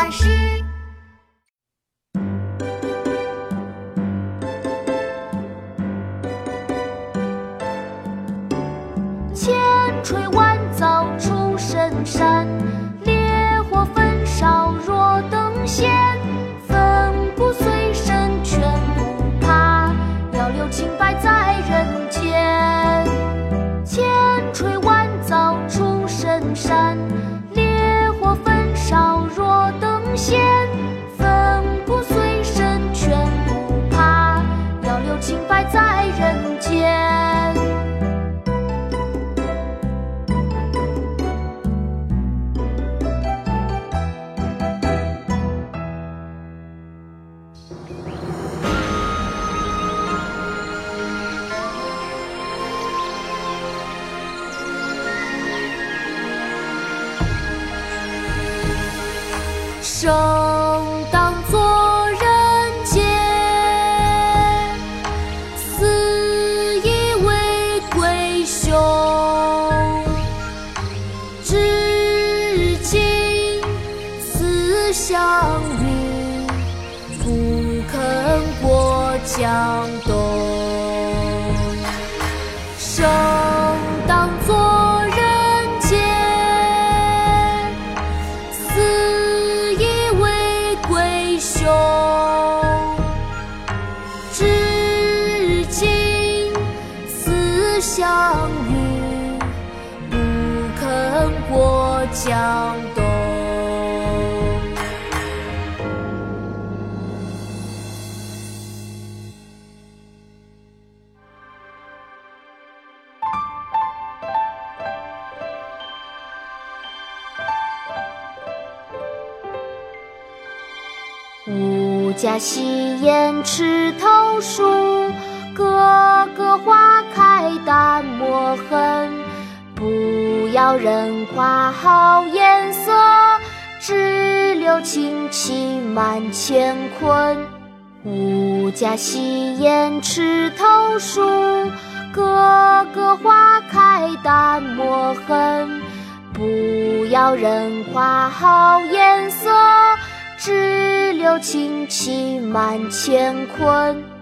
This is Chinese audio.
但是。千锤万生当作人杰，死亦为鬼雄。至今思项羽，不肯过江东。至今思项羽，不肯过江东。吾家西檐池头树，个个花开淡墨痕。不要人夸好颜色，只留清气满乾坤。吾家西檐池头树，个个花开淡墨痕。不要人夸好颜色，只留清气满乾坤。